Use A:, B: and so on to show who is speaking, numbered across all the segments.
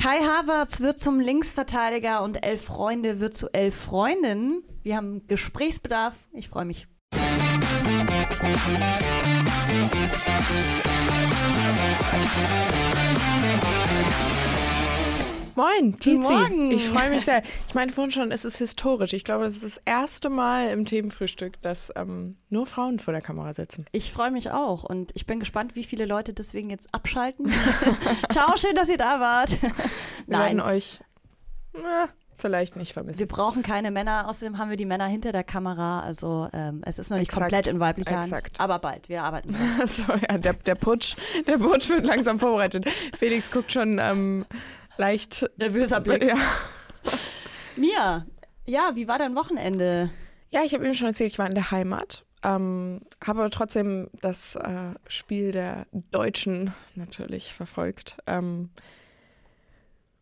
A: Kai Havertz wird zum Linksverteidiger und elf Freunde wird zu elf Freundinnen. Wir haben Gesprächsbedarf. Ich freue mich.
B: Moin, Tizi.
A: Morgen.
B: Ich freue mich sehr. Ich meinte vorhin schon, es ist historisch. Ich glaube, das ist das erste Mal im Themenfrühstück, dass ähm, nur Frauen vor der Kamera sitzen.
A: Ich freue mich auch und ich bin gespannt, wie viele Leute deswegen jetzt abschalten. Ciao, schön, dass ihr da wart.
B: Wir
A: Nein,
B: werden euch na, vielleicht nicht vermissen.
A: wir brauchen keine Männer. Außerdem haben wir die Männer hinter der Kamera. Also ähm, es ist noch nicht
B: Exakt.
A: komplett in weiblicher Hand.
B: Exakt.
A: Aber bald. Wir arbeiten.
B: So, ja, der, der Putsch, der Putsch wird langsam vorbereitet. Felix guckt schon ähm, leicht.
A: Nervöser Blick.
B: Ja.
A: Mia, ja, wie war dein Wochenende?
B: Ja, ich habe eben schon erzählt, ich war in der Heimat. Ähm, habe aber trotzdem das äh, Spiel der Deutschen natürlich verfolgt. Ähm,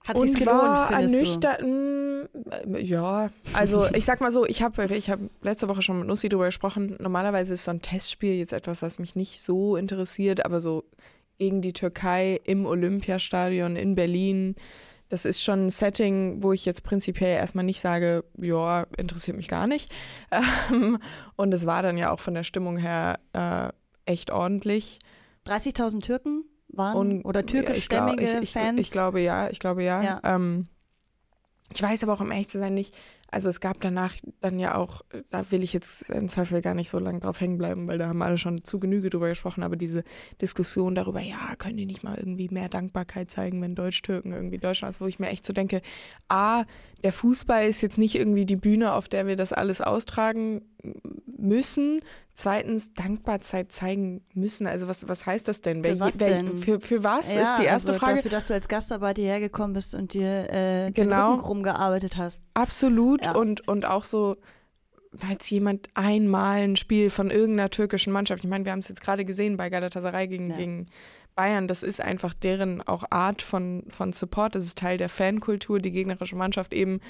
A: Hat
B: und
A: gelohnt,
B: war
A: findest du?
B: ernüchternd. äh, Ja, also ich sag mal so, ich habe ich hab letzte Woche schon mit Nussi drüber gesprochen. Normalerweise ist so ein Testspiel jetzt etwas, das mich nicht so interessiert, aber so gegen die Türkei im Olympiastadion in Berlin. Das ist schon ein Setting, wo ich jetzt prinzipiell erstmal nicht sage, ja, interessiert mich gar nicht. Ähm, und es war dann ja auch von der Stimmung her äh, echt ordentlich.
A: 30.000 Türken waren
B: Und,
A: oder türkischstämmige
B: ich glaub, ich, ich,
A: Fans.
B: Ich glaube ja, ich glaube ja.
A: Ja.
B: Ähm, ich weiß aber auch, um ehrlich zu sein, nicht. Also es gab danach dann ja auch, da will ich jetzt im Zweifel gar nicht so lange drauf hängen bleiben, weil da haben alle schon zu Genüge drüber gesprochen, aber diese Diskussion darüber, ja, können die nicht mal irgendwie mehr Dankbarkeit zeigen, wenn Deutsch-Türken irgendwie Deutschland ist, wo ich mir echt so denke, A, der Fußball ist jetzt nicht irgendwie die Bühne, auf der wir das alles austragen müssen. Zweitens, Dankbarkeit zeigen müssen. Also was, was heißt das denn?
A: Für
B: Wer-
A: was denn?
B: Für, für was
A: ja,
B: ist die erste
A: also
B: Frage.
A: Dafür, dass du als Gastarbeiter hierher gekommen bist und dir äh,
B: Genau.
A: den Rücken krumm gearbeitet hast.
B: Absolut.
A: Ja.
B: Und, und auch so, falls jemand einmal ein Spiel von irgendeiner türkischen Mannschaft, ich meine, wir haben es jetzt gerade gesehen bei Galatasaray gegen,
A: Ja.
B: gegen Bayern, das ist einfach deren auch Art von, von Support, das ist Teil der Fankultur, die gegnerische Mannschaft eben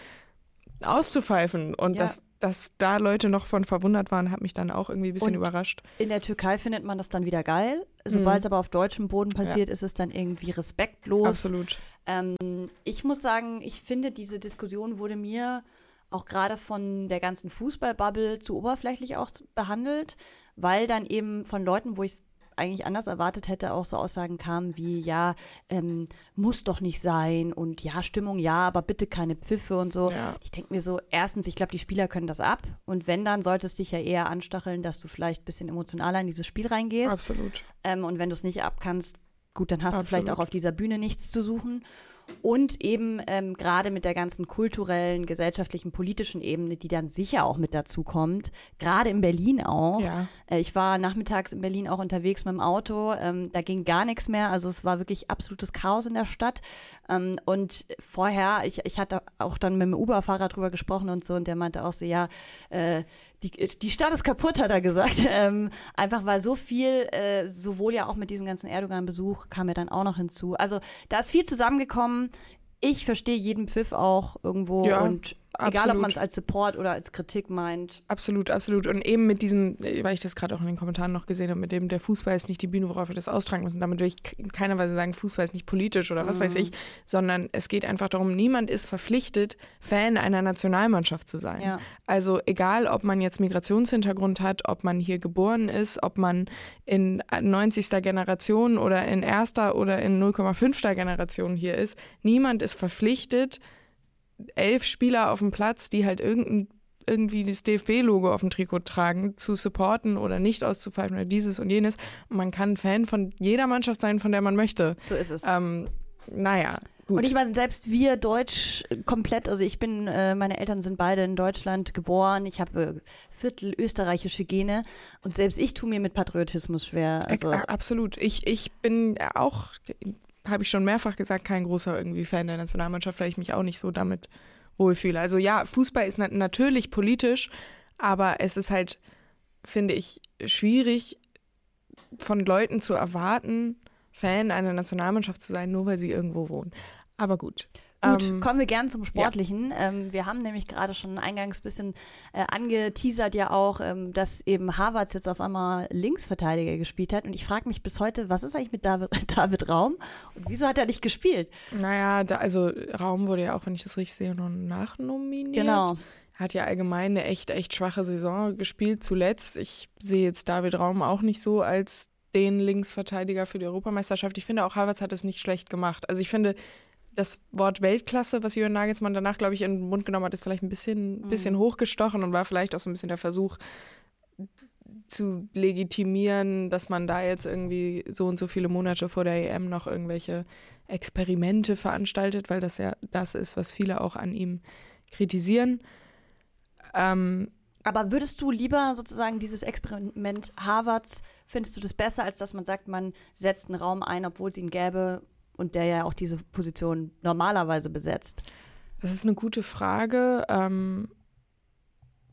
B: auszupfeifen. Und
A: Ja.
B: dass, dass da Leute noch von verwundert waren, hat mich dann auch irgendwie ein bisschen
A: Und
B: überrascht.
A: In der Türkei findet man das dann wieder geil. Sobald es aber auf deutschem Boden passiert, ist es dann irgendwie respektlos.
B: Absolut.
A: Ähm, ich muss sagen, ich finde, diese Diskussion wurde mir auch gerade von der ganzen Fußballbubble zu oberflächlich auch behandelt, weil dann eben von Leuten, wo ich es eigentlich anders erwartet hätte, auch so Aussagen kamen wie, ja, ähm, muss doch nicht sein und ja, Stimmung ja, aber bitte keine Pfiffe und so.
B: Ja.
A: Ich denke mir so, erstens, ich glaube, die Spieler können das ab und wenn, dann sollte es dich ja eher anstacheln, dass du vielleicht ein bisschen emotionaler in dieses Spiel reingehst.
B: Absolut.
A: Ähm, und wenn du es nicht abkannst, gut, dann hast du vielleicht
B: Absolut.
A: auch auf dieser Bühne nichts zu suchen. Und eben ähm, gerade mit der ganzen kulturellen, gesellschaftlichen, politischen Ebene, die dann sicher auch mit dazu kommt, gerade in Berlin auch.
B: Ja.
A: Äh, ich war nachmittags in Berlin auch unterwegs mit dem Auto. Ähm, da ging gar nichts mehr. Also es war wirklich absolutes Chaos in der Stadt. Ähm, und vorher, ich, ich hatte auch dann mit dem Uber-Fahrer drüber gesprochen und so, und der meinte auch so, ja, äh, die, die Stadt ist kaputt, hat er gesagt. Ähm, einfach weil so viel, äh, sowohl ja auch mit diesem ganzen Erdogan-Besuch, kam ja dann auch noch hinzu. Also da ist viel zusammengekommen. Ich verstehe jeden Pfiff auch irgendwo
B: Ja,
A: und egal, ob
B: absolut.
A: man es als Support oder als Kritik meint.
B: Absolut, absolut. Und eben mit diesem, weil ich das gerade auch in den Kommentaren noch gesehen habe, mit dem, der Fußball ist nicht die Bühne, worauf wir das austragen müssen. Damit will ich in keiner Weise sagen, Fußball ist nicht politisch oder was weiß
A: Mhm.
B: ich, sondern es geht einfach darum, niemand ist verpflichtet, Fan einer Nationalmannschaft zu sein.
A: Ja.
B: Also egal, ob man jetzt Migrationshintergrund hat, ob man hier geboren ist, ob man in 90. Generation oder in erster oder in 0,5. Generation hier ist, niemand ist verpflichtet, elf Spieler auf dem Platz, die halt irgendein irgendwie das DFB-Logo auf dem Trikot tragen, zu supporten oder nicht auszupfeifen oder dieses und jenes. Und man kann Fan von jeder Mannschaft sein, von der man möchte.
A: So ist es.
B: Ähm, naja, gut.
A: Und ich meine, selbst wir Deutsch komplett, also ich bin, äh, meine Eltern sind beide in Deutschland geboren, ich habe äh, Viertel österreichische Gene und selbst ich tue mir mit Patriotismus schwer. Also,
B: Absolut. Ich, ich bin auch, habe ich schon mehrfach gesagt, kein großer irgendwie Fan der Nationalmannschaft, weil ich mich auch nicht so damit wohlfühle. Also ja, Fußball ist nat natürlich politisch, aber es ist halt, finde ich, schwierig von Leuten zu erwarten, Fan einer Nationalmannschaft zu sein, nur weil sie irgendwo wohnen. Aber gut.
A: Gut,
B: Ähm,
A: kommen wir gern zum Sportlichen. Ähm, wir haben nämlich gerade schon eingangs ein bisschen äh, angeteasert ja auch, ähm, dass eben Harvards jetzt auf einmal Linksverteidiger gespielt hat. Und ich frage mich bis heute, was ist eigentlich mit David, David Raum und wieso hat er nicht gespielt?
B: Naja, da, also Raum wurde ja auch, wenn ich das richtig sehe, noch nachnominiert.
A: Genau.
B: Hat ja allgemein eine echt, echt schwache Saison gespielt zuletzt. Ich sehe jetzt David Raum auch nicht so als den Linksverteidiger für die Europameisterschaft. Ich finde auch Havertz hat es nicht schlecht gemacht. Also ich finde, das Wort Weltklasse, was Jürgen Nagelsmann danach, glaube ich, in den Mund genommen hat, ist vielleicht ein bisschen,
A: Mhm.
B: bisschen hochgestochen und war vielleicht auch so ein bisschen der Versuch zu legitimieren, dass man da jetzt irgendwie so und so viele Monate vor der EM noch irgendwelche Experimente veranstaltet, weil das ja das ist, was viele auch an ihm kritisieren. Ähm,
A: Aber würdest du lieber sozusagen dieses Experiment Harvards, findest du das besser, als dass man sagt, man setzt einen Raum ein, obwohl es ihn gäbe und der ja auch diese Position normalerweise besetzt?
B: Das ist eine gute Frage. Ähm,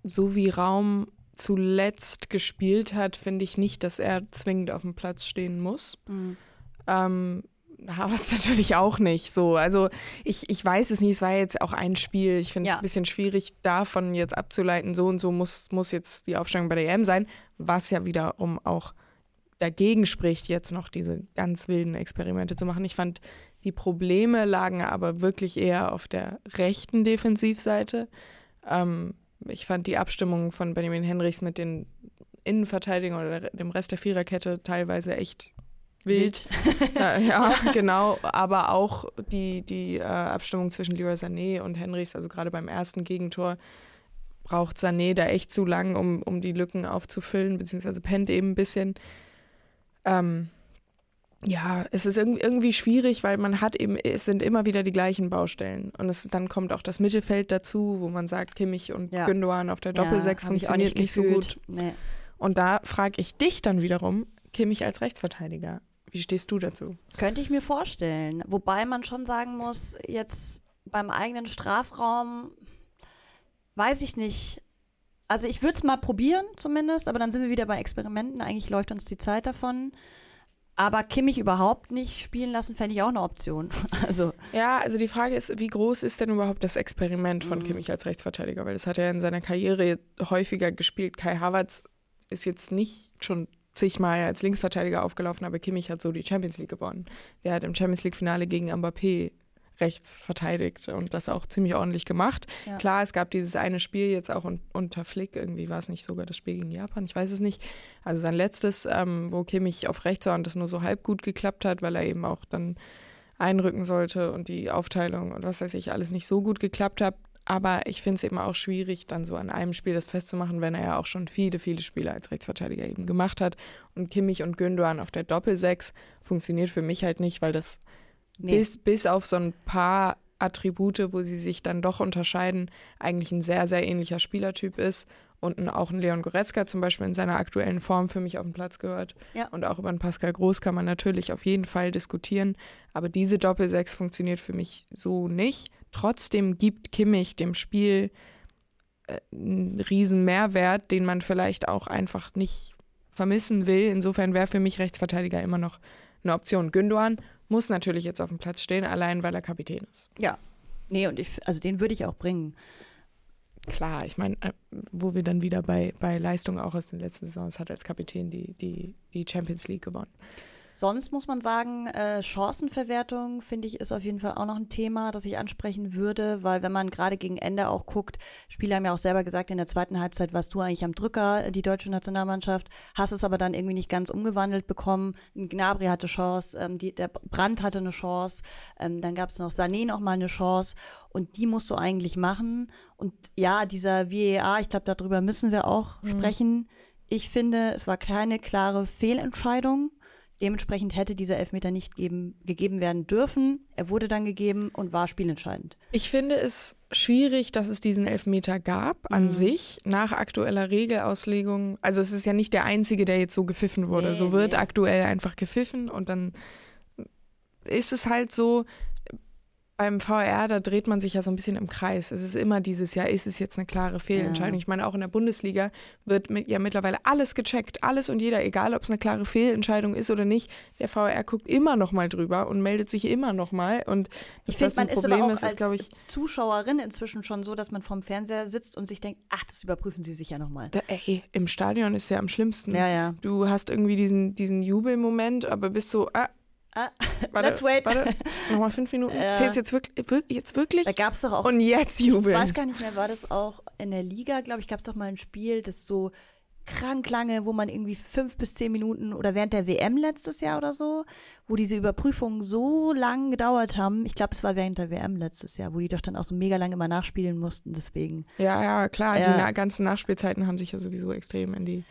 B: so wie Raum zuletzt gespielt hat, finde ich nicht, dass er zwingend auf dem Platz stehen muss. Ähm, Havertz natürlich auch nicht so. Also ich, ich weiß es nicht, es war jetzt auch ein Spiel. Ich finde es
A: Ja.
B: ein bisschen schwierig, davon jetzt abzuleiten, so und so muss, muss jetzt die Aufstellung bei der EM sein, was ja wiederum auch dagegen spricht, jetzt noch diese ganz wilden Experimente zu machen. Ich fand, die Probleme lagen aber wirklich eher auf der rechten Defensivseite. Ähm, ich fand die Abstimmung von Benjamin Henrichs mit den Innenverteidigern oder dem Rest der Viererkette teilweise echt wild. ja, ja, genau. Aber auch die, die äh, Abstimmung zwischen Leroy Sané und Henrichs, also gerade beim ersten Gegentor, braucht Sané da echt zu lang, um, um die Lücken aufzufüllen, beziehungsweise pennt eben ein bisschen. Ähm, ja, es ist irg- irgendwie schwierig, weil man hat eben, es sind immer wieder die gleichen Baustellen. Und es, dann kommt auch das Mittelfeld dazu, wo man sagt, Kimmich und
A: Ja.
B: Gündogan auf der Doppelsechs
A: Ja,
B: funktioniert nicht, so
A: gefühlt.
B: gut.
A: Nee.
B: Und da frage ich dich dann wiederum, Kimmich als Rechtsverteidiger. Wie stehst du dazu?
A: Könnte ich mir vorstellen. Wobei man schon sagen muss, jetzt beim eigenen Strafraum, weiß ich nicht. Also ich würde es mal probieren zumindest, aber dann sind wir wieder bei Experimenten. Eigentlich läuft uns die Zeit davon. Aber Kimmich überhaupt nicht spielen lassen, fände ich auch eine Option. Also
B: Ja, also die Frage ist, wie groß ist denn überhaupt das Experiment von
A: Mhm.
B: Kimmich als Rechtsverteidiger? Weil das hat er in seiner Karriere häufiger gespielt. Kai Havertz ist jetzt nicht schon zigmal als Linksverteidiger aufgelaufen, aber Kimmich hat so die Champions League gewonnen. Der hat im Champions League-Finale gegen Mbappé rechts verteidigt und das auch ziemlich ordentlich gemacht.
A: Ja.
B: Klar, es gab dieses eine Spiel jetzt auch un unter Flick, irgendwie war es nicht sogar das Spiel gegen Japan, ich weiß es nicht. Also sein letztes, ähm, wo Kimmich auf rechts war und das nur so halb gut geklappt hat, weil er eben auch dann einrücken sollte und die Aufteilung und was weiß ich, alles nicht so gut geklappt hat. Aber ich finde es eben auch schwierig, dann so an einem Spiel das festzumachen, wenn er ja auch schon viele, viele Spiele als Rechtsverteidiger eben gemacht hat. Und Kimmich und Gündogan auf der Doppelsechs funktioniert für mich halt nicht, weil das
A: nee.
B: bis, bis auf so ein paar Attribute, wo sie sich dann doch unterscheiden, eigentlich ein sehr, sehr ähnlicher Spielertyp ist und ein, auch ein Leon Goretzka zum Beispiel in seiner aktuellen Form für mich auf den Platz gehört.
A: Ja.
B: Und auch über einen Pascal Groß kann man natürlich auf jeden Fall diskutieren, aber diese Doppelsechs funktioniert für mich so nicht. Trotzdem gibt Kimmich dem Spiel äh, einen riesen Mehrwert, den man vielleicht auch einfach nicht vermissen will. Insofern wäre für mich Rechtsverteidiger immer noch eine Option. Gündogan muss natürlich jetzt auf dem Platz stehen, allein weil er Kapitän ist.
A: Ja. Nee, und ich, also den würde ich auch bringen.
B: Klar, ich meine, äh, wo wir dann wieder bei, bei Leistung auch aus den letzten Saisons hat als Kapitän die, die, die Champions League gewonnen.
A: Sonst muss man sagen, äh, Chancenverwertung, finde ich, ist auf jeden Fall auch noch ein Thema, das ich ansprechen würde, weil wenn man gerade gegen Ende auch guckt, Spieler haben ja auch selber gesagt, in der zweiten Halbzeit warst du eigentlich am Drücker, die deutsche Nationalmannschaft, hast es aber dann irgendwie nicht ganz umgewandelt bekommen. Gnabry hatte Chance, ähm, die, der Brandt hatte eine Chance, ähm, dann gab es noch Sané noch mal eine Chance und die musst du eigentlich machen. Und ja, dieser VAR, ich glaube, darüber müssen wir auch
B: Mhm.
A: sprechen. Ich finde, es war keine klare Fehlentscheidung. Dementsprechend hätte dieser Elfmeter nicht geben, gegeben werden dürfen. Er wurde dann gegeben und war spielentscheidend.
B: Ich finde es schwierig, dass es diesen Elfmeter gab an
A: Mhm.
B: sich, nach aktueller Regelauslegung. Also es ist ja nicht der einzige, der jetzt so gepfiffen wurde.
A: Nee,
B: so wird
A: nee.
B: aktuell einfach gepfiffen und dann ist es halt so. Beim VR, da dreht man sich ja so ein bisschen im Kreis. Es ist immer dieses, ja, ist es jetzt eine klare Fehlentscheidung? Ja. Ich meine, auch in der Bundesliga wird mit, ja mittlerweile alles gecheckt, alles und jeder, egal ob es eine klare Fehlentscheidung ist oder nicht. Der VR guckt immer noch mal drüber und meldet sich immer noch mal. Und
A: ich finde, man Problem ist, aber auch ist, ist glaube ich Zuschauerin inzwischen schon so, dass man vorm Fernseher sitzt und sich denkt, ach, das überprüfen Sie sicher noch mal.
B: Da, ey, im Stadion ist ja am schlimmsten.
A: Ja, ja.
B: Du hast irgendwie diesen, diesen Jubelmoment, aber bist so, ah,
A: Ah, warte, let's wait.
B: Warte, nochmal fünf Minuten. Ja. Zählst jetzt wirklich, jetzt wirklich?
A: Da gab es doch auch.
B: Und jetzt jubeln.
A: Ich weiß gar nicht mehr, war das auch in der Liga, glaube ich, gab es doch mal ein Spiel, das so krank lange, wo man irgendwie fünf bis zehn Minuten oder während der WM letztes Jahr oder so, wo diese Überprüfungen so lang gedauert haben. Ich glaube, es war während der WM letztes Jahr, wo die doch dann auch so mega lange immer nachspielen mussten, deswegen.
B: Ja, ja, klar. Ja. Die ganzen Nachspielzeiten haben sich ja sowieso extrem in die.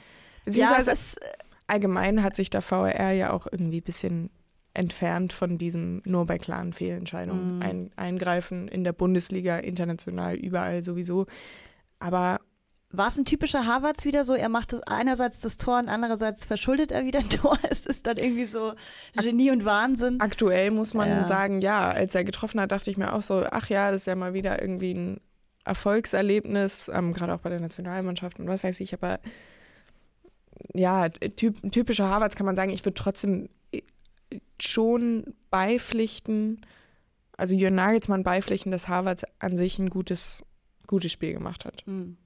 A: Beziehungsweise ja, ist,
B: allgemein hat sich der VR ja auch irgendwie ein bisschen entfernt von diesem nur bei klaren Fehlentscheidungen mm. ein, eingreifen in der Bundesliga, international, überall sowieso. Aber
A: war es ein typischer Harvards wieder so, er macht das einerseits das Tor und andererseits verschuldet er wieder ein Tor? Es ist dann irgendwie so Genie und Wahnsinn.
B: Aktuell muss man ja. sagen, ja, als er getroffen hat, dachte ich mir auch so, ach ja, das ist ja mal wieder irgendwie ein Erfolgserlebnis, ähm, gerade auch bei der Nationalmannschaft und was weiß ich, aber ja, typ, typischer Harvards kann man sagen, ich würde trotzdem schon beipflichten, also Jörn Nagelsmann beipflichten, dass Harvard an sich ein gutes, gutes Spiel gemacht hat. Mhm.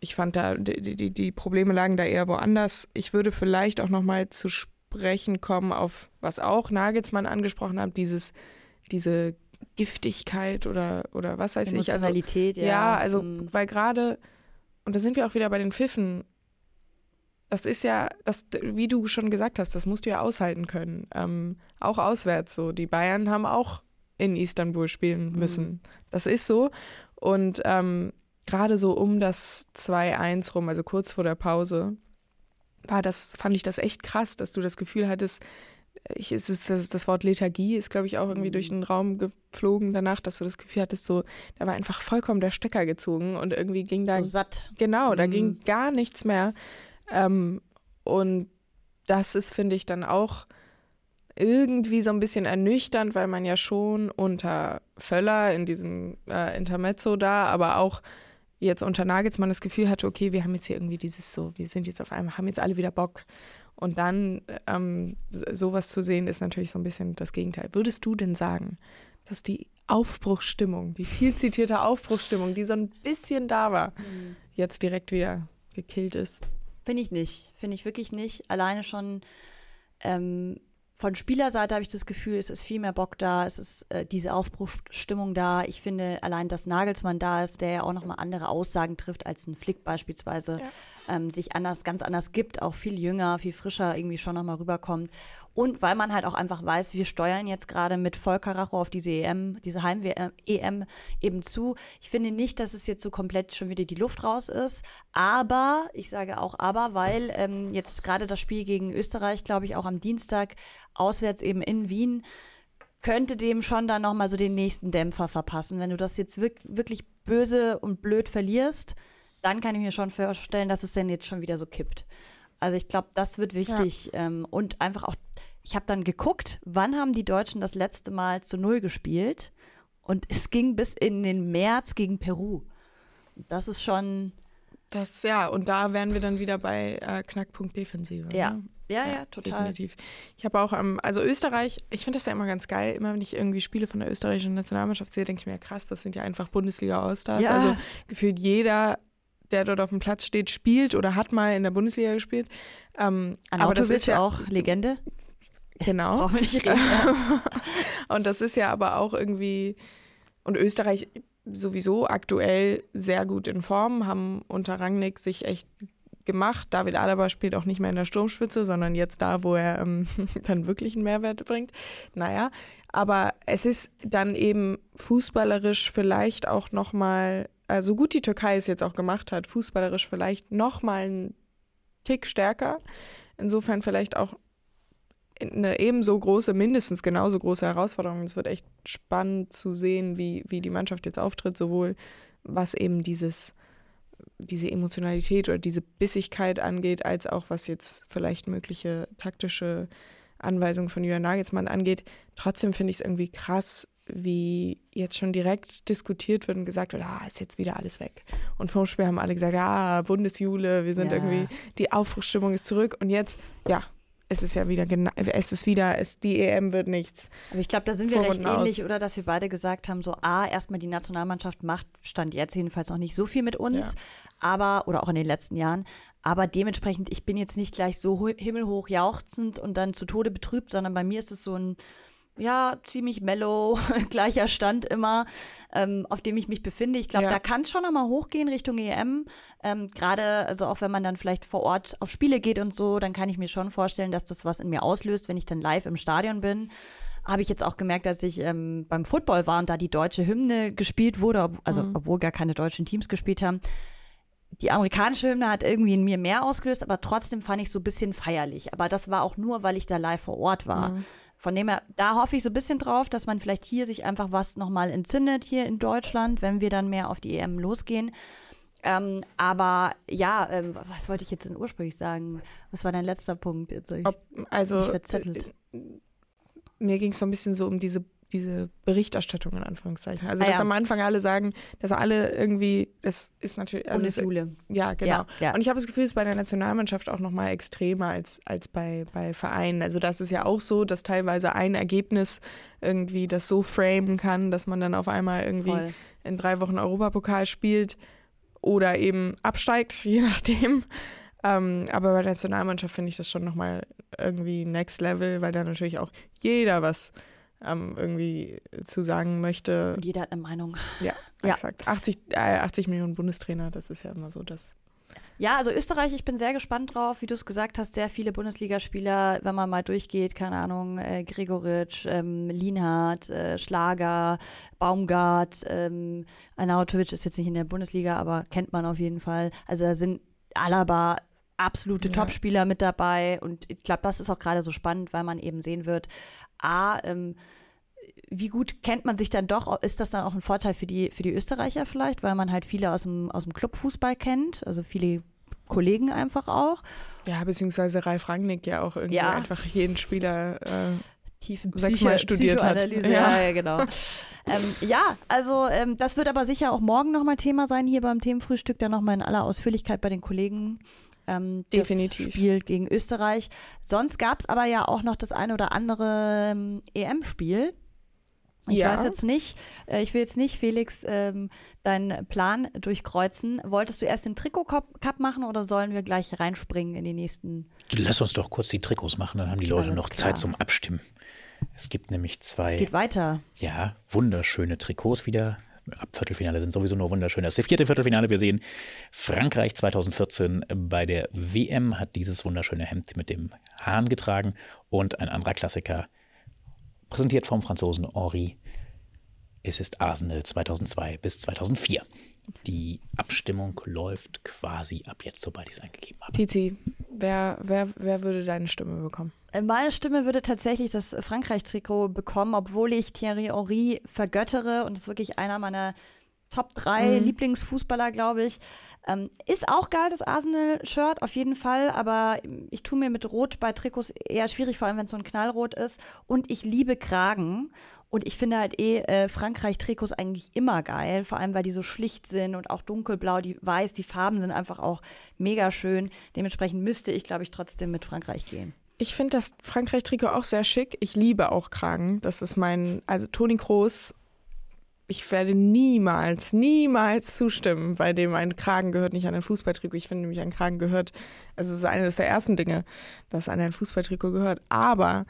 B: Ich fand da, die, die, die Probleme lagen da eher woanders. Ich würde vielleicht auch nochmal zu sprechen kommen auf, was auch Nagelsmann angesprochen hat, dieses, diese Giftigkeit oder, oder was weiß ich.
A: Also, ja.
B: Ja, also, mhm. weil gerade, und da sind wir auch wieder bei den Pfiffen, das ist ja, das, wie du schon gesagt hast, das musst du ja aushalten können. Ähm, auch auswärts so. Die Bayern haben auch in Istanbul spielen mhm. müssen. Mhm. Das ist so. Und ähm, gerade so um das 2-1 rum, also kurz vor der Pause, war das, fand ich das echt krass, dass du das Gefühl hattest, ich, es ist das, das Wort Lethargie ist, glaube ich, auch irgendwie mhm. durch den Raum geflogen danach, dass du das Gefühl hattest, so, da war einfach vollkommen der Stecker gezogen und irgendwie ging da.
A: So satt.
B: Genau, da mhm. ging gar nichts mehr. Ähm, und das ist, finde ich, dann auch irgendwie so ein bisschen ernüchternd, weil man ja schon unter Völler in diesem äh, Intermezzo da, aber auch jetzt unter Nagelsmann das Gefühl hatte, okay, wir haben jetzt hier irgendwie dieses so, wir sind jetzt auf einmal, haben jetzt alle wieder Bock. Und dann ähm, sowas zu sehen, ist natürlich so ein bisschen das Gegenteil. Würdest du denn sagen, dass die Aufbruchsstimmung, die viel zitierte Aufbruchsstimmung, die so ein bisschen da war, mhm. jetzt direkt wieder gekillt ist?
A: Finde ich nicht. Finde ich wirklich nicht. Alleine schon ähm, von Spielerseite habe ich das Gefühl, es ist viel mehr Bock da, es ist äh, diese Aufbruchstimmung da. Ich finde allein, dass Nagelsmann da ist, der ja auch nochmal andere Aussagen trifft als ein Flick beispielsweise, ja. ähm, sich anders, ganz anders gibt, auch viel jünger, viel frischer irgendwie schon nochmal rüberkommt. Und weil man halt auch einfach weiß, wir steuern jetzt gerade mit Vollkaracho auf diese EM, diese Heim-EM eben zu. Ich finde nicht, dass es jetzt so komplett schon wieder die Luft raus ist. Aber, ich sage auch aber, weil ähm, jetzt gerade das Spiel gegen Österreich, glaube ich, auch am Dienstag auswärts eben in Wien, könnte dem schon dann nochmal so den nächsten Dämpfer verpassen. Wenn du das jetzt wirklich böse und blöd verlierst, dann kann ich mir schon vorstellen, dass es denn jetzt schon wieder so kippt. Also ich glaube, das wird wichtig. Ja. Ähm, und einfach auch, ich habe dann geguckt, wann haben die Deutschen das letzte Mal zu Null gespielt? Und es ging bis in den März gegen Peru. Das ist schon.
B: Das, ja, und da wären wir dann wieder bei äh, Knackpunkt Defensive.
A: Ja. Ne? Ja, ja, ja, total.
B: Definitiv. Ich habe auch, ähm, also Österreich, ich finde das ja immer ganz geil. Immer wenn ich irgendwie Spiele von der österreichischen Nationalmannschaft sehe, denke ich mir, ja, krass, das sind ja einfach Bundesliga-Allstars. Ja. Also gefühlt jeder der dort auf dem Platz steht, spielt oder hat mal in der Bundesliga gespielt.
A: Ähm, aber das ist ja auch Legende.
B: Genau.
A: Brauchen wir nicht reden.
B: und das ist ja aber auch irgendwie, und Österreich sowieso aktuell sehr gut in Form, haben unter Rangnick sich echt gemacht. David Alaba spielt auch nicht mehr in der Sturmspitze, sondern jetzt da, wo er ähm, dann wirklich einen Mehrwert bringt. Naja, aber es ist dann eben fußballerisch vielleicht auch nochmal also so gut die Türkei es jetzt auch gemacht hat, fußballerisch vielleicht noch mal einen Tick stärker. Insofern vielleicht auch eine ebenso große, mindestens genauso große Herausforderung. Es wird echt spannend zu sehen, wie, wie die Mannschaft jetzt auftritt, sowohl was eben dieses, diese Emotionalität oder diese Bissigkeit angeht, als auch was jetzt vielleicht mögliche taktische Anweisungen von Jürgen Nagelsmann angeht. Trotzdem finde ich es irgendwie krass, wie jetzt schon direkt diskutiert wird und gesagt wird, ah, ist jetzt wieder alles weg. Und vom Spiel haben alle gesagt, ah, Bundesjule, wir sind
A: Ja.
B: irgendwie, die Aufbruchsstimmung ist zurück und jetzt, ja, es ist ja wieder, gena- es ist wieder, es, die EM wird nichts.
A: Aber ich glaube, da sind wir recht
B: und aus.
A: ähnlich, oder? Dass wir beide gesagt haben, so A, erstmal die Nationalmannschaft macht, stand jetzt jedenfalls noch nicht so viel mit uns,
B: Ja.
A: aber, oder auch in den letzten Jahren. Aber dementsprechend, ich bin jetzt nicht gleich so himmelhoch jauchzend und dann zu Tode betrübt, sondern bei mir ist es so ein, ja, ziemlich mellow, gleicher Stand immer, ähm, auf dem ich mich befinde. Ich glaube,
B: Ja.
A: da kann es schon nochmal hochgehen Richtung EM. Ähm, Gerade, also auch wenn man dann vielleicht vor Ort auf Spiele geht und so, dann kann ich mir schon vorstellen, dass das was in mir auslöst, wenn ich dann live im Stadion bin. Habe ich jetzt auch gemerkt, dass ich ähm, beim Football war und da die deutsche Hymne gespielt wurde, ob, also obwohl gar keine deutschen Teams gespielt haben. Die amerikanische Hymne hat irgendwie in mir mehr ausgelöst, aber trotzdem fand ich so ein bisschen feierlich. Aber das war auch nur, weil ich da live vor Ort war. Von dem her, da hoffe ich so ein bisschen drauf, dass man vielleicht hier sich einfach was nochmal entzündet hier in Deutschland, wenn wir dann mehr auf die EM losgehen. Ähm, aber ja, ähm, was wollte ich jetzt denn ursprünglich sagen? Was war dein letzter Punkt? Jetzt
B: Ob, also,
A: verzettelt.
B: äh, mir ging es so ein bisschen so um diese, diese Berichterstattung in Anführungszeichen. Also,
A: Ah,
B: dass
A: ja.
B: am Anfang alle sagen, dass alle irgendwie, das ist natürlich, also es,
A: Bundesjule.
B: ja, genau.
A: Ja, ja.
B: Und ich habe das Gefühl, es ist bei der Nationalmannschaft auch nochmal extremer als, als bei, bei Vereinen. Also das ist ja auch so, dass teilweise ein Ergebnis irgendwie das so framen kann, dass man dann auf einmal irgendwie
A: Voll.
B: in drei Wochen Europapokal spielt oder eben absteigt, je nachdem. Ähm, aber bei der Nationalmannschaft finde ich das schon nochmal irgendwie next level, weil da natürlich auch jeder was ähm, irgendwie zu sagen möchte.
A: Und jeder hat eine Meinung.
B: Ja,
A: Ja.
B: exakt. 80, äh, 80 Millionen Bundestrainer, das ist ja immer so, dass
A: Ja, also Österreich, ich bin sehr gespannt drauf, wie du es gesagt hast, sehr viele Bundesligaspieler, wenn man mal durchgeht, keine Ahnung, äh, Gregoritsch, ähm, Lienhardt, äh, Schlager, Baumgart, ähm, Arnautovic ist jetzt nicht in der Bundesliga, aber kennt man auf jeden Fall. Also da sind Alaba absolute
B: Ja.
A: Topspieler mit dabei und ich glaube, das ist auch gerade so spannend, weil man eben sehen wird, A, ähm, wie gut kennt man sich dann doch? Ist das dann auch ein Vorteil für die, für die Österreicher vielleicht, weil man halt viele aus dem, aus dem Clubfußball kennt, also viele Kollegen einfach auch.
B: ja, beziehungsweise Ralf Rangnick ja auch irgendwie
A: Ja.
B: einfach jeden Spieler äh,
A: Tiefen
B: Sechsmal studiert hat. Ja.
A: Ja, ja, genau. ähm, ja, also ähm, das wird aber sicher auch morgen nochmal Thema sein hier beim Themenfrühstück, dann nochmal in aller Ausführlichkeit bei den Kollegen. Ähm, das
B: Definitiv.
A: Spiel gegen Österreich. Sonst gab es aber ja auch noch das ein oder andere ähm, EM-Spiel. Ich
B: Ja.
A: weiß jetzt nicht, äh, ich will jetzt nicht, Felix, ähm, deinen Plan durchkreuzen. Wolltest du erst den Trikot-Cup machen oder sollen wir gleich reinspringen in die nächsten?
C: Lass uns doch kurz die Trikots machen, dann haben die Leute
A: Alles
C: noch
A: klar.
C: Zeit zum Abstimmen. Es gibt nämlich
A: Es
C: zwei,
A: geht weiter.
C: ja, wunderschöne Trikots wieder. Ab Viertelfinale sind sowieso nur wunderschön. Das vierte Viertelfinale. Wir sehen Frankreich 2014 bei der WM hat dieses wunderschöne Hemd mit dem Hahn getragen und ein anderer Klassiker, präsentiert vom Franzosen Henri. Es ist Arsenal 2002 bis 2004. Die Abstimmung läuft quasi ab jetzt, sobald ich es eingegeben habe.
B: Titi, wer, wer, wer würde deine Stimme bekommen?
A: Äh, Meine Stimme würde tatsächlich das Frankreich-Trikot bekommen, obwohl ich Thierry Henry vergöttere und ist wirklich einer meiner Top 3
B: Mhm.
A: Lieblingsfußballer, glaube ich. Ähm, ist auch geil, das Arsenal-Shirt, auf jeden Fall, aber ich tue mir mit Rot bei Trikots eher schwierig, vor allem wenn es so ein Knallrot ist. Und ich liebe Kragen. Und ich finde halt eh äh, Frankreich-Trikots eigentlich immer geil, vor allem weil die so schlicht sind und auch dunkelblau, die weiß, die Farben sind einfach auch mega schön. Dementsprechend müsste ich, glaube ich, trotzdem mit Frankreich gehen.
B: Ich finde das Frankreich-Trikot auch sehr schick. Ich liebe auch Kragen. Das ist mein, also Toni Kroos. Ich werde niemals, niemals zustimmen, bei dem ein Kragen gehört nicht an ein Fußballtrikot. Ich finde nämlich, ein Kragen gehört, also es ist eines der ersten Dinge, das an ein Fußballtrikot gehört. Aber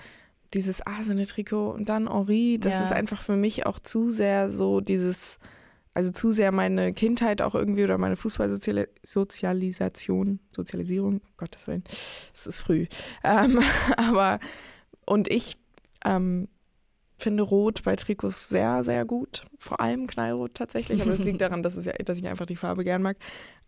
B: dieses Arsenal-Trikot und dann Henri, das
A: Ja.
B: ist einfach für mich auch zu sehr so dieses, also zu sehr meine Kindheit auch irgendwie oder meine Fußballsozialisation, Sozialisierung, Gottes Willen, es ist früh. Ähm, aber, und ich ähm, finde Rot bei Trikots sehr, sehr gut. Vor allem Knallrot tatsächlich, aber es liegt daran, dass, es ja, dass ich einfach die Farbe gern mag.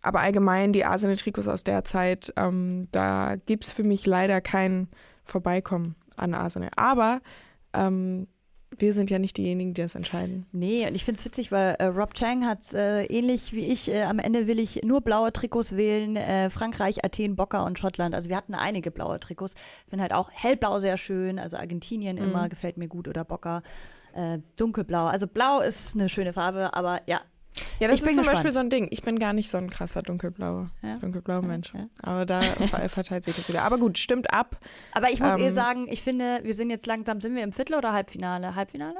B: Aber allgemein die Arsenal-Trikots aus der Zeit, ähm, da gibt es für mich leider kein Vorbeikommen an Arsenal. Aber ähm, wir sind ja nicht diejenigen, die das entscheiden.
A: Nee, und ich finde es witzig, weil äh, Rob Chang hat äh, ähnlich wie ich, äh, am Ende will ich nur blaue Trikots wählen, äh, Frankreich, Athen, Bocker und Schottland. Also wir hatten einige blaue Trikots. Ich finde halt auch hellblau sehr schön, also Argentinien
B: Mhm.
A: immer gefällt mir gut oder Bocker. Äh, dunkelblau. Also blau ist eine schöne Farbe, aber ja.
B: Ja, das
A: Ich
B: ist
A: bin
B: zum
A: gespannt.
B: Beispiel so ein Ding. Ich bin gar nicht so ein krasser dunkelblauer,
A: Ja.
B: dunkelblauer Mensch.
A: ja.
B: Aber da ver- verteilt sich das wieder. Aber gut, stimmt ab.
A: Aber ich muss eh
B: Ähm,
A: sagen, ich finde, wir sind jetzt langsam, sind wir im Viertel oder Halbfinale? Halbfinale?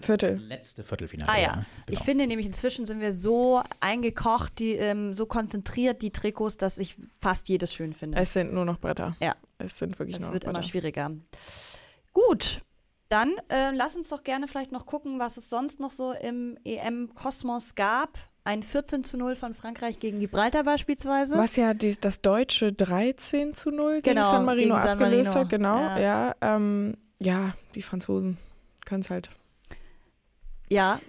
B: Viertel.
C: Letzte Viertelfinale.
A: Ah ja,
C: ne?
A: ich
C: Genau.
A: finde nämlich inzwischen sind wir so eingekocht, die, ähm, so konzentriert, die Trikots, dass ich fast jedes schön finde.
B: Es sind nur noch Bretter.
A: Ja.
B: Es sind wirklich
A: Das
B: nur
A: wird
B: noch
A: immer
B: Bretter.
A: schwieriger. Gut, dann äh, lass uns doch gerne vielleicht noch gucken, was es sonst noch so im EM-Kosmos gab. Ein 14 zu 0 von Frankreich gegen Gibraltar beispielsweise.
B: Was ja die, das deutsche 13 zu 0 gegen
A: Genau,
B: San Marino
A: gegen San
B: abgelöst
A: Marino.
B: hat. Genau,
A: Ja.
B: ja. ähm, ja, die Franzosen können es halt.
A: Ja,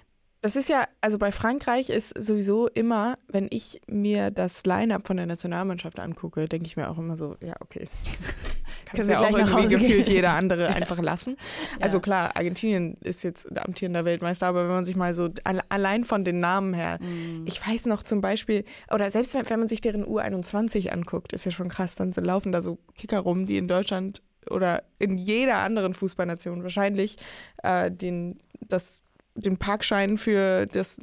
B: Das ist ja, also bei Frankreich ist sowieso immer, wenn ich mir das Line-Up von der Nationalmannschaft angucke, denke ich mir auch immer so, ja, okay. Kannst ja auch irgendwie gefühlt
A: gehen.
B: jeder andere einfach lassen. Also
A: Ja.
B: klar, Argentinien ist jetzt der amtierender Weltmeister, aber wenn man sich mal so alle- allein von den Namen her,
A: Mhm.
B: ich weiß noch zum Beispiel, oder selbst wenn, wenn man sich deren U21 anguckt, ist ja schon krass, dann laufen da so Kicker rum, die in Deutschland oder in jeder anderen Fußballnation wahrscheinlich äh, den, das, den Parkschein für das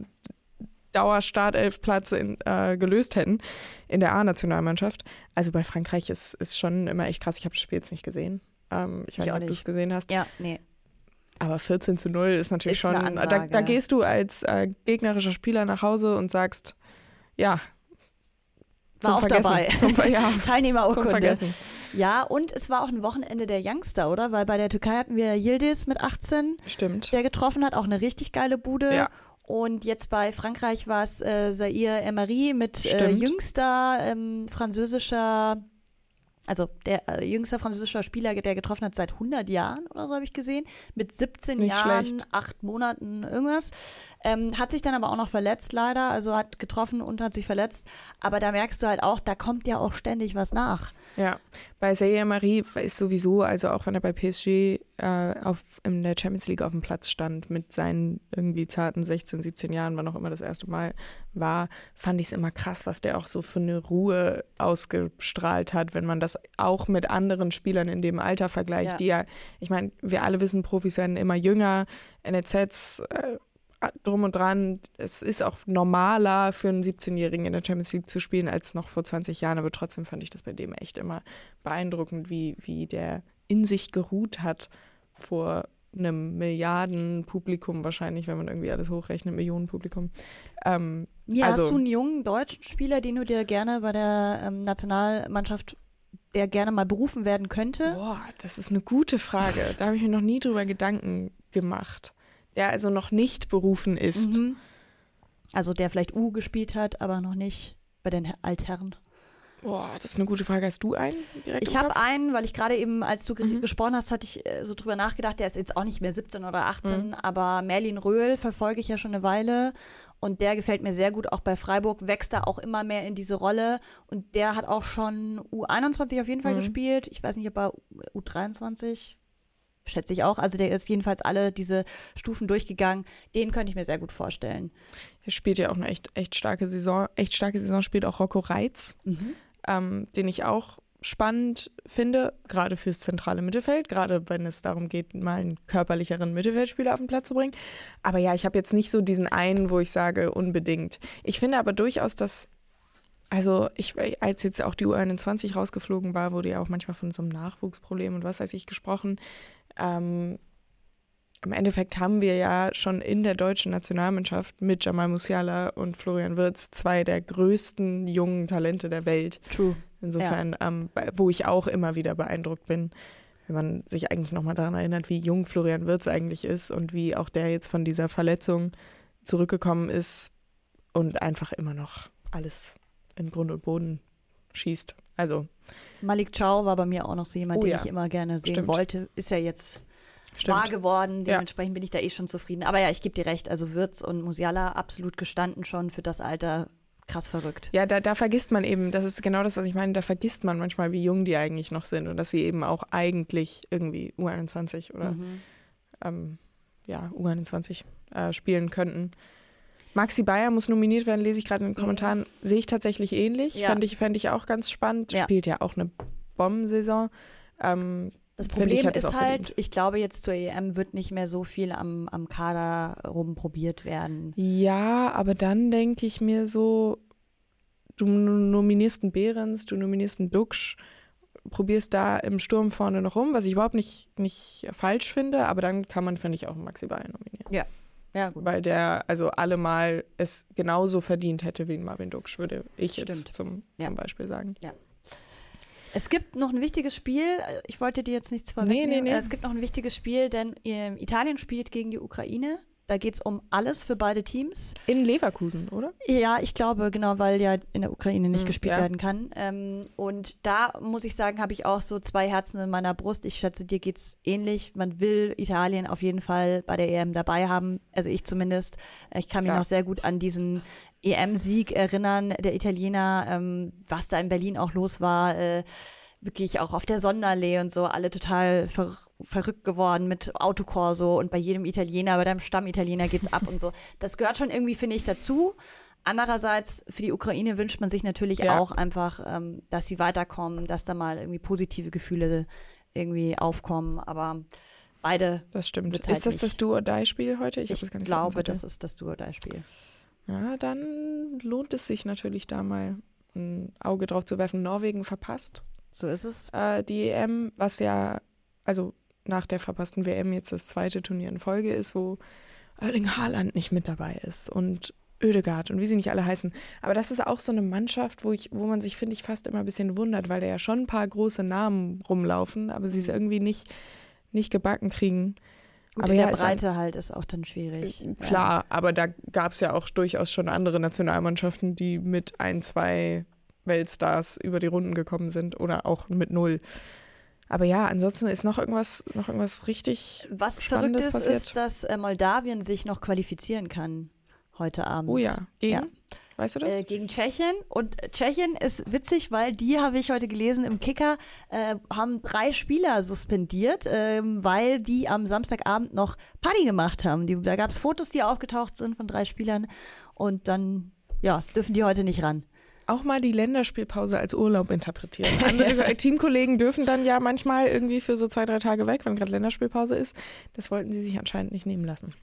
B: Dauerstartelfplatz äh, gelöst hätten in der A-Nationalmannschaft. Also bei Frankreich ist, ist schon immer echt krass. Ich habe das Spiel jetzt nicht gesehen. Ähm, ich weiß
A: Ich
B: nicht,
A: auch
B: ob du es
A: nicht.
B: gesehen hast.
A: ja, nee.
B: Aber 14 zu 0 ist natürlich
A: Ist
B: schon. Da, da gehst du als äh, gegnerischer Spieler nach Hause und sagst, ja.
A: War auch
B: Vergessen.
A: dabei.
B: Zum, ja, zum
A: Teilnehmerurkunde.
B: Vergessen.
A: Ja, und es war auch ein Wochenende der Youngster, oder? Weil bei der Türkei hatten wir Yildiz mit 18,
B: Stimmt.
A: der getroffen hat, auch eine richtig geile Bude.
B: Ja.
A: Und jetzt bei Frankreich war es äh, Zaire Emery mit äh, jüngster ähm, französischer, also der äh, jüngster französischer Spieler, der getroffen hat seit 100 Jahren oder so habe ich gesehen, mit 17
B: Nicht
A: Jahren,
B: schlecht.
A: acht Monaten irgendwas. Ähm, hat sich dann aber auch noch verletzt leider, also hat getroffen und hat sich verletzt. Aber da merkst du halt auch, da kommt ja auch ständig was nach.
B: Ja, bei Zaire Marie ist sowieso, also auch wenn er bei PSG äh, auf, in der Champions League auf dem Platz stand, mit seinen irgendwie zarten 16, 17 Jahren, wann auch immer das erste Mal war, fand ich es immer krass, was der auch so für eine Ruhe ausgestrahlt hat, wenn man das auch mit anderen Spielern in dem Alter vergleicht,
A: Ja.
B: die ja, ich meine, wir alle wissen, Profis werden immer jünger, NLZs, äh, drum und dran. Es ist auch normaler für einen 17-Jährigen in der Champions League zu spielen als noch vor 20 Jahren, aber trotzdem fand ich das bei dem echt immer beeindruckend, wie, wie der in sich geruht hat vor einem Milliardenpublikum wahrscheinlich, wenn man irgendwie alles hochrechnet, Millionenpublikum. Ähm,
A: Ja,
B: Also-
A: hast du einen jungen deutschen Spieler, den du dir gerne bei der ähm, Nationalmannschaft, der gerne mal berufen werden könnte?
B: boah, das ist eine gute Frage. Da habe ich mir noch nie drüber Gedanken gemacht. Der also noch nicht berufen ist.
A: Mhm. Also der vielleicht U gespielt hat, aber noch nicht bei den Altherren.
B: Boah, das ist eine gute Frage. Hast du einen
A: Ich habe einen, weil ich gerade eben, als du
B: Mhm.
A: gesprochen hast, hatte ich äh, so drüber nachgedacht, der ist jetzt auch nicht mehr 17 oder 18,
B: Mhm.
A: aber Merlin Röhl verfolge ich ja schon eine Weile und der gefällt mir sehr gut, auch bei Freiburg wächst er auch immer mehr in diese Rolle und der hat auch schon U21 auf jeden Fall
B: Mhm.
A: gespielt. Ich weiß nicht, ob er U23, schätze ich auch, also der ist jedenfalls alle diese Stufen durchgegangen. Den könnte ich mir sehr gut vorstellen.
B: Er spielt ja auch eine echt, echt starke Saison. Echt starke Saison spielt auch Rocco Reitz,
A: Mhm.
B: ähm, den ich auch spannend finde, gerade fürs zentrale Mittelfeld, gerade wenn es darum geht, mal einen körperlicheren Mittelfeldspieler auf den Platz zu bringen. Aber ja, ich habe jetzt nicht so diesen einen, wo ich sage, unbedingt. Ich finde aber durchaus, dass, also ich, als jetzt auch die U21 rausgeflogen war, wurde ja auch manchmal von so einem Nachwuchsproblem und was weiß ich gesprochen. Ähm, im Endeffekt haben wir ja schon in der deutschen Nationalmannschaft mit Jamal Musiala und Florian Wirtz zwei der größten jungen Talente der Welt.
A: True.
B: Insofern, ähm, bei- wo ich auch immer wieder beeindruckt bin, wenn man sich eigentlich nochmal daran erinnert, wie jung Florian Wirtz eigentlich ist und wie auch der jetzt von dieser Verletzung zurückgekommen ist und einfach immer noch alles in Grund und Boden schießt. Also,
A: Malik Chow war bei mir auch noch so jemand,
B: Oh
A: den
B: ja.
A: ich immer gerne sehen
B: Stimmt.
A: wollte. Ist ja jetzt
B: stimmt.
A: wahr geworden.
B: Ja.
A: Dementsprechend bin ich da eh schon zufrieden. Aber ja, ich gebe dir recht. Also Wirtz und Musiala absolut gestanden schon für das Alter. Krass verrückt.
B: Ja, da, da vergisst man eben, das ist genau das, was ich meine, da vergisst man manchmal, wie jung die eigentlich noch sind und dass sie eben auch eigentlich irgendwie U21 oder
A: Mhm.
B: ähm, ja, U21 äh, spielen könnten. Maxi Bayer muss nominiert werden, lese ich gerade in den Kommentaren. Sehe ich tatsächlich ähnlich.
A: Ja.
B: Fände ich, fänd ich auch ganz spannend.
A: Ja.
B: Spielt ja auch eine Bombensaison. Ähm,
A: Das Problem
B: ich,
A: ist halt,
B: verdient.
A: ich glaube, jetzt zur EM wird nicht mehr so viel am, am Kader rumprobiert werden.
B: ja, aber dann denke ich mir so, du nominierst einen Behrens, du nominierst einen Duxch, probierst da im Sturm vorne noch rum, was ich überhaupt nicht, nicht falsch finde, aber dann kann man, finde ich, auch einen Maxi Bayer nominieren.
A: Ja, gut.
B: Weil der also allemal es genauso verdient hätte wie ein Marvin Duxch, würde ich
A: Stimmt.
B: jetzt zum,
A: Ja.
B: zum Beispiel sagen.
A: Es gibt noch ein wichtiges Spiel. Ich wollte dir jetzt nichts vorwegnehmen.
B: nee, nee.
A: Es gibt noch ein wichtiges Spiel, denn ähm, Italien spielt gegen die Ukraine. Da geht es um alles für beide Teams.
B: In Leverkusen, oder?
A: Ja, ich glaube, genau, weil ja in der Ukraine nicht
B: Mm,
A: gespielt
B: ja.
A: werden kann. Ähm, und da muss ich sagen, habe ich auch so zwei Herzen in meiner Brust. Ich schätze, dir geht's ähnlich. Man will Italien auf jeden Fall bei der EM dabei haben. Also ich zumindest. Ich kann mich
B: Ja.
A: noch sehr gut an diesen EM-Sieg erinnern, der Italiener, ähm, was da in Berlin auch los war. Äh, wirklich auch auf der Sonderlee und so, alle total ver verrückt geworden mit Autokorso und bei jedem Italiener, bei deinem Stammitaliener geht's ab und so. Das gehört schon irgendwie, finde ich, dazu. Andererseits, für die Ukraine wünscht man sich natürlich
B: Ja.
A: auch einfach, ähm, dass sie weiterkommen, dass da mal irgendwie positive Gefühle irgendwie aufkommen. Aber beide,
B: Das stimmt.
A: Wird
B: ist
A: halt
B: das das
A: nicht.
B: Do-or-Die-Spiel heute?
A: ich,
B: das dem
A: glaube, das ist das Duo-Spiel.
B: Ja, dann lohnt es sich natürlich da mal ein Auge drauf zu werfen. Norwegen verpasst
A: So ist es.
B: äh, die EM, was ja, also nach der verpassten WM jetzt das zweite Turnier in Folge ist, wo Erling Haaland nicht mit dabei ist und Ödegaard und wie sie nicht alle heißen. Aber das ist auch so eine Mannschaft, wo, ich, wo man sich, finde ich, fast immer ein bisschen wundert, weil da ja schon ein paar große Namen rumlaufen, aber sie es irgendwie nicht, nicht gebacken kriegen.
A: Gut,
B: Aber
A: in
B: ja,
A: der
B: ist ein-
A: Breite halt ist auch dann schwierig.
B: Äh, Klar, aber da gab es ja auch durchaus schon andere Nationalmannschaften, die mit ein, zwei Weltstars über die Runden gekommen sind oder auch mit null. Aber ja, ansonsten ist noch irgendwas, noch irgendwas richtig.
A: Was
B: Spannendes
A: verrückt ist,
B: passiert.
A: ist, dass äh, Moldawien sich noch qualifizieren kann heute Abend.
B: Oh ja, gegen,
A: Ja.
B: weißt du das?
A: Äh, gegen Tschechien. Und Tschechien ist witzig, weil die, habe ich heute gelesen im Kicker, äh, haben drei Spieler suspendiert, ähm, weil die am Samstagabend noch Party gemacht haben. Die, da gab es Fotos, die aufgetaucht sind von drei Spielern. Und dann, ja, dürfen die heute nicht ran.
B: Auch mal die Länderspielpause als Urlaub interpretieren. Andere Teamkollegen dürfen dann ja manchmal irgendwie für so zwei, drei Tage weg, wenn gerade Länderspielpause ist. Das wollten sie sich anscheinend nicht nehmen lassen.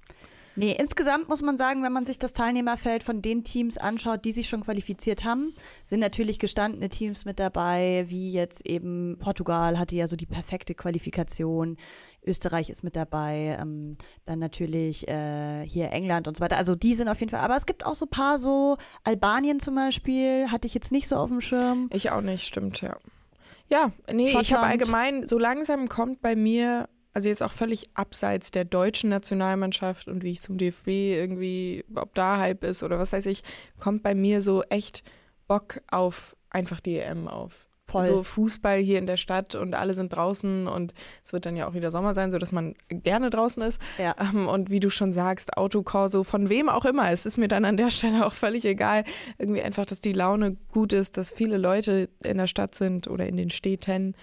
A: Nee, insgesamt muss man sagen, wenn man sich das Teilnehmerfeld von den Teams anschaut, die sich schon qualifiziert haben, sind natürlich gestandene Teams mit dabei, wie jetzt eben Portugal hatte ja so die perfekte Qualifikation, Österreich ist mit dabei, ähm, dann natürlich äh, hier England und so weiter. Also die sind auf jeden Fall, aber es gibt auch so ein paar so, Albanien zum Beispiel, hatte ich jetzt nicht so auf dem Schirm.
B: Ich auch nicht, stimmt, ja. Ja, nee, ich habe allgemein, so langsam kommt bei mir, also jetzt auch völlig abseits der deutschen Nationalmannschaft und wie ich zum DFB irgendwie, ob da Hype ist oder was weiß ich, kommt bei mir so echt Bock auf einfach die EM auf.
A: Voll.
B: So Fußball hier in der Stadt und alle sind draußen und es wird dann ja auch wieder Sommer sein, sodass man gerne draußen ist.
A: Ja.
B: Ähm, und wie du schon sagst, Autokorso, von wem auch immer, es ist mir dann an der Stelle auch völlig egal. Irgendwie einfach, dass die Laune gut ist, dass viele Leute in der Stadt sind oder in den Städten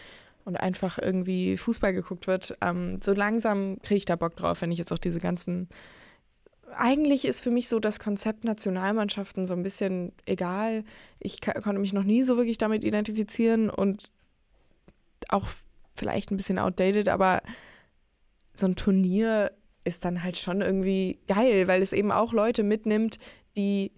B: und einfach irgendwie Fußball geguckt wird. Ähm, so langsam kriege ich da Bock drauf, wenn ich jetzt auch diese ganzen. Eigentlich ist für mich so das Konzept Nationalmannschaften so ein bisschen egal. Ich konnte mich noch nie so wirklich damit identifizieren und auch vielleicht ein bisschen outdated, aber so ein Turnier ist dann halt schon irgendwie geil, weil es eben auch Leute mitnimmt, die,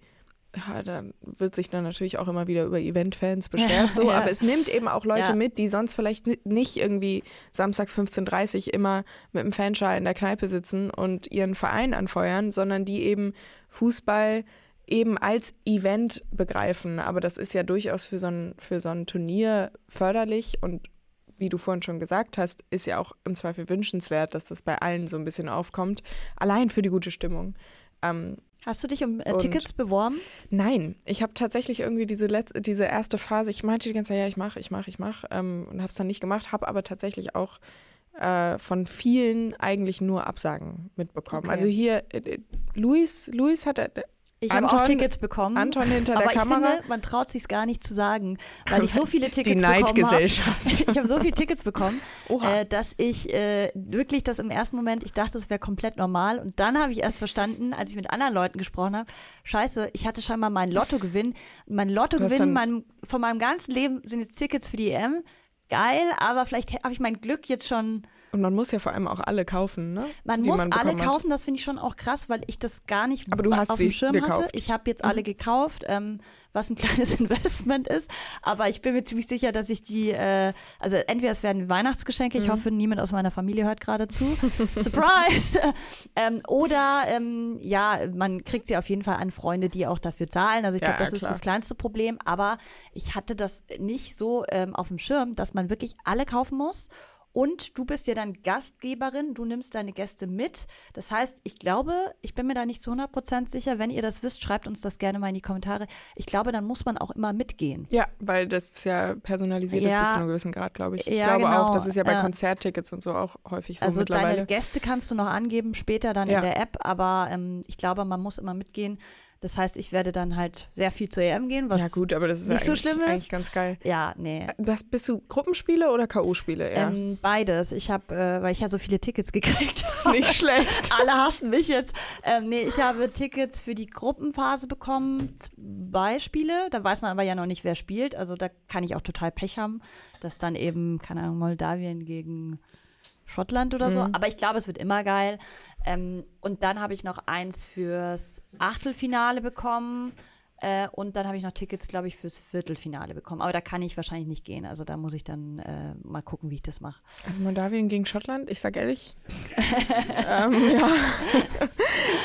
B: ja, dann wird sich dann natürlich auch immer wieder über Event-Fans beschwert, so,
A: Ja.
B: aber es nimmt eben auch Leute
A: Ja.
B: mit, die sonst vielleicht ni- nicht irgendwie samstags 15.30 Uhr immer mit dem Fanschal in der Kneipe sitzen und ihren Verein anfeuern, sondern die eben Fußball eben als Event begreifen. Aber das ist ja durchaus für so ein, für so ein Turnier förderlich und wie du vorhin schon gesagt hast, ist ja auch im Zweifel wünschenswert, dass das bei allen so ein bisschen aufkommt. Allein für die gute Stimmung. Ähm,
A: Hast du dich um äh, Tickets beworben?
B: nein, ich habe tatsächlich irgendwie diese, Letz diese erste Phase, ich meinte die ganze Zeit, ja, ich mache, ich mache, ich mache ähm, und habe es dann nicht gemacht, habe aber tatsächlich auch äh, von vielen eigentlich nur Absagen mitbekommen.
A: Okay.
B: Also hier, äh, äh, Luis, Luis hat, äh,
A: Ich habe auch Tickets bekommen.
B: Anton hinter
A: aber
B: der Kamera.
A: ich finde, man traut sich gar nicht zu sagen, weil ich so viele
B: Die
A: Tickets bekommen habe.
B: Neidgesellschaft.
A: Ich habe so viele Tickets bekommen, äh, dass ich äh, wirklich das im ersten Moment, ich dachte, es wäre komplett normal. Und dann habe ich erst verstanden, als ich mit anderen Leuten gesprochen habe, scheiße, ich hatte scheinbar meinen Lottogewinn. Mein Lottogewinn mein, von meinem ganzen Leben sind jetzt Tickets für die EM. Geil, aber vielleicht habe ich mein Glück jetzt schon
B: Und man muss ja vor allem auch alle kaufen, ne?
A: man
B: Die
A: muss
B: man
A: alle
B: bekommen hat.
A: kaufen, das finde ich schon auch krass, weil ich das gar nicht
B: Aber du hast
A: auf dem Schirm
B: gekauft.
A: hatte. Ich habe jetzt
B: Mhm.
A: alle gekauft, ähm, was ein kleines Investment ist. Aber ich bin mir ziemlich sicher, dass ich die, äh, also entweder es werden Weihnachtsgeschenke,
B: Mhm.
A: ich hoffe, niemand aus meiner Familie hört gerade zu. Surprise! ähm, oder ähm, ja, man kriegt sie auf jeden Fall an Freunde, die auch dafür zahlen. Also ich
B: Ja,
A: glaube, das
B: ja,
A: ist das kleinste Problem. Aber ich hatte das nicht so ähm, auf dem Schirm, dass man wirklich alle kaufen muss. Und du bist ja dann Gastgeberin, du nimmst deine Gäste mit. Das heißt, ich glaube, ich bin mir da nicht zu 100% sicher. Wenn ihr das wisst, schreibt uns das gerne mal in die Kommentare. Ich glaube, dann muss man auch immer mitgehen.
B: Ja, weil das ja personalisiert ist
A: Ja.
B: bis zu einem gewissen Grad, glaube ich. Ich
A: Ja,
B: glaube
A: genau.
B: auch, das ist ja bei
A: Ja.
B: Konzerttickets und so auch häufig so
A: also
B: mittlerweile.
A: deine Gäste kannst du noch angeben, später dann in der App. Aber ähm, ich glaube, man muss immer mitgehen. Das heißt, ich werde dann halt sehr viel zur EM gehen, was
B: ja gut, aber das ist
A: nicht so
B: eigentlich,
A: schlimm ist.
B: eigentlich ganz geil.
A: Ja, nee.
B: Was bist du Gruppenspiele oder KO-Spiele? Ja.
A: Ähm, beides. Ich habe, äh, weil ich ja so viele Tickets gekriegt
B: Nicht schlecht.
A: Alle hassen mich jetzt. Ähm, nee, ich habe Tickets für die Gruppenphase bekommen. Zwei Spiele. Da weiß man aber ja noch nicht, wer spielt. Also da kann ich auch total Pech haben, dass dann eben, keine Ahnung, Moldawien gegen Schottland oder so. Aber ich glaube, es wird immer geil. Ähm, und dann habe ich noch eins fürs Achtelfinale bekommen. Äh, und dann habe ich noch Tickets, glaube ich, fürs Viertelfinale bekommen. Aber da kann ich wahrscheinlich nicht gehen. Also da muss ich dann äh, mal gucken, wie ich das mache.
B: Also Moldawien gegen Schottland, ich sag ehrlich. ähm, ja.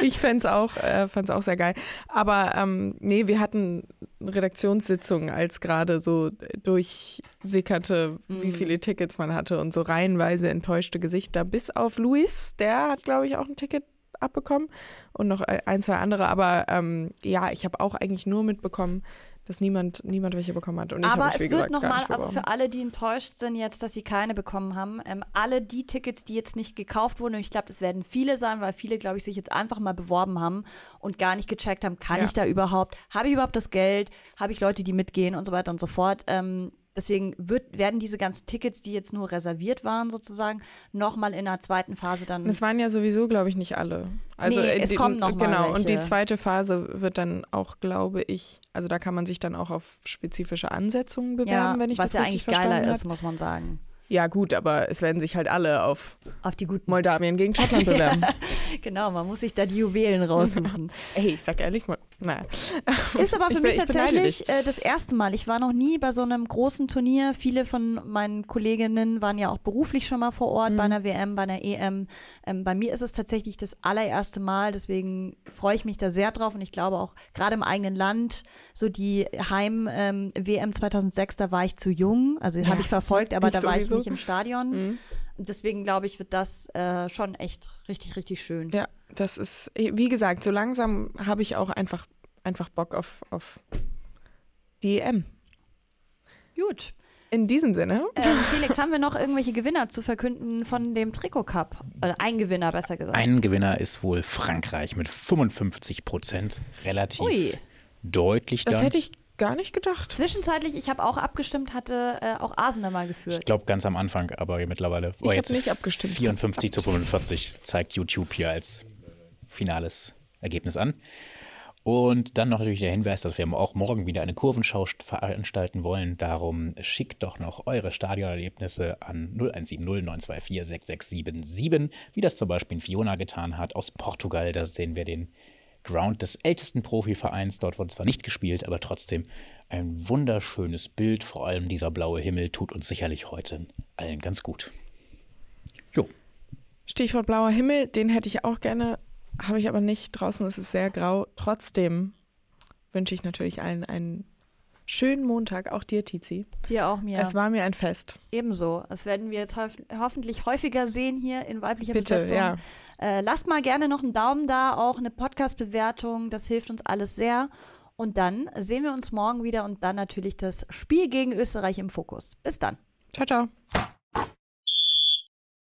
B: ich fände es auch, äh, fand's auch sehr geil. Aber ähm, nee, wir hatten Redaktionssitzungen, als gerade so durchsickerte,
A: Mhm.
B: wie viele Tickets man hatte und so reihenweise enttäuschte Gesichter. Bis auf Luis, der hat, glaube ich, auch ein Ticket abbekommen und noch ein, zwei andere. Aber ähm, ja, ich habe auch eigentlich nur mitbekommen, dass niemand, niemand welche bekommen hat. Und ich
A: Aber es wird nochmal, also für alle, die enttäuscht sind jetzt, dass sie keine bekommen haben, ähm, alle die Tickets, die jetzt nicht gekauft wurden, und ich glaube, das werden viele sein, weil viele, glaube ich, sich jetzt einfach mal beworben haben und gar nicht gecheckt haben, kann
B: Ja.
A: ich da überhaupt, habe ich überhaupt das Geld, habe ich Leute, die mitgehen und so weiter und so fort. Ähm, deswegen wird, werden diese ganzen Tickets, die jetzt nur reserviert waren, sozusagen, nochmal in der zweiten Phase dann.
B: Es waren ja sowieso, glaube ich, nicht alle. Also
A: Nee,
B: äh,
A: es
B: die,
A: kommen noch mal
B: Genau, und die
A: welche.
B: zweite Phase wird dann auch, glaube ich, also da kann man sich dann auch auf spezifische Ansetzungen bewerben,
A: ja,
B: wenn ich
A: was
B: das
A: ja
B: richtig
A: eigentlich geiler
B: verstanden
A: ist,
B: habe.
A: muss man sagen.
B: Ja, gut, aber es werden sich halt alle auf
A: Auf die guten.
B: Moldawien gegen Schottland bewerben.
A: Genau, man muss sich da die Juwelen raussuchen.
B: Ey, ich sag ehrlich mal, naja.
A: Ist aber für
B: Ich
A: mich
B: beneide
A: tatsächlich äh, das erste Mal. Ich war noch nie bei so einem großen Turnier. Viele von meinen Kolleginnen waren ja auch beruflich schon mal vor Ort
B: Mhm.
A: bei einer WM, bei einer EM. Ähm, bei mir ist es tatsächlich das allererste Mal. Deswegen freue ich mich da sehr drauf. Und ich glaube auch gerade im eigenen Land, so die Heim-WM 2006, da war ich zu jung. Also
B: Ja,
A: habe ich verfolgt, aber
B: ich
A: da war ich nicht im Stadion.
B: Mhm.
A: Deswegen glaube ich, wird das äh, schon echt richtig, richtig schön.
B: Ja, das ist, wie gesagt, so langsam habe ich auch einfach, einfach Bock auf, auf die EM.
A: Gut.
B: In diesem Sinne,
A: Ähm, Felix, haben wir noch irgendwelche Gewinner zu verkünden von dem Trikot Cup? Äh, ein Gewinner, besser gesagt.
C: Ein Gewinner ist wohl Frankreich mit 55 Prozent. Relativ
A: Ui.
C: deutlich
B: das
C: dann.
B: hätte ich gar nicht gedacht.
A: Zwischenzeitlich, ich habe auch abgestimmt, hatte äh, auch Arsenal mal
C: Ich
A: geführt.
C: glaube ganz am Anfang, aber mittlerweile.
B: Ich hab nicht abgestimmt.
C: 54 zu 45 zeigt YouTube hier als finales Ergebnis an. Und dann noch natürlich der Hinweis, dass wir auch morgen wieder eine Kurvenschau st- veranstalten wollen. Darum schickt doch noch eure Stadionerlebnisse an 0170 924 6677, wie das zum Beispiel Fiona getan hat aus Portugal. Da sehen wir den Ground des ältesten Profivereins. Dort wurde zwar nicht gespielt, aber trotzdem ein wunderschönes Bild. Vor allem dieser blaue Himmel tut uns sicherlich heute allen ganz gut. Jo,
B: Stichwort blauer Himmel, den hätte ich auch gerne, habe ich aber nicht. Draußen ist es sehr grau. Trotzdem wünsche ich natürlich allen einen schönen Montag, auch dir, Tizi.
A: Dir auch mir.
B: Es war mir ein Fest.
A: Ebenso. Das werden wir jetzt hof hoffentlich häufiger sehen hier in weiblicher
B: Bitte,
A: Besetzung.
B: ja.
A: Äh, lasst mal gerne noch einen Daumen da, auch eine Podcast-Bewertung. Das hilft uns alles sehr. Und dann sehen wir uns morgen wieder und dann natürlich das Spiel gegen Österreich im Fokus. Bis dann.
B: Ciao, ciao.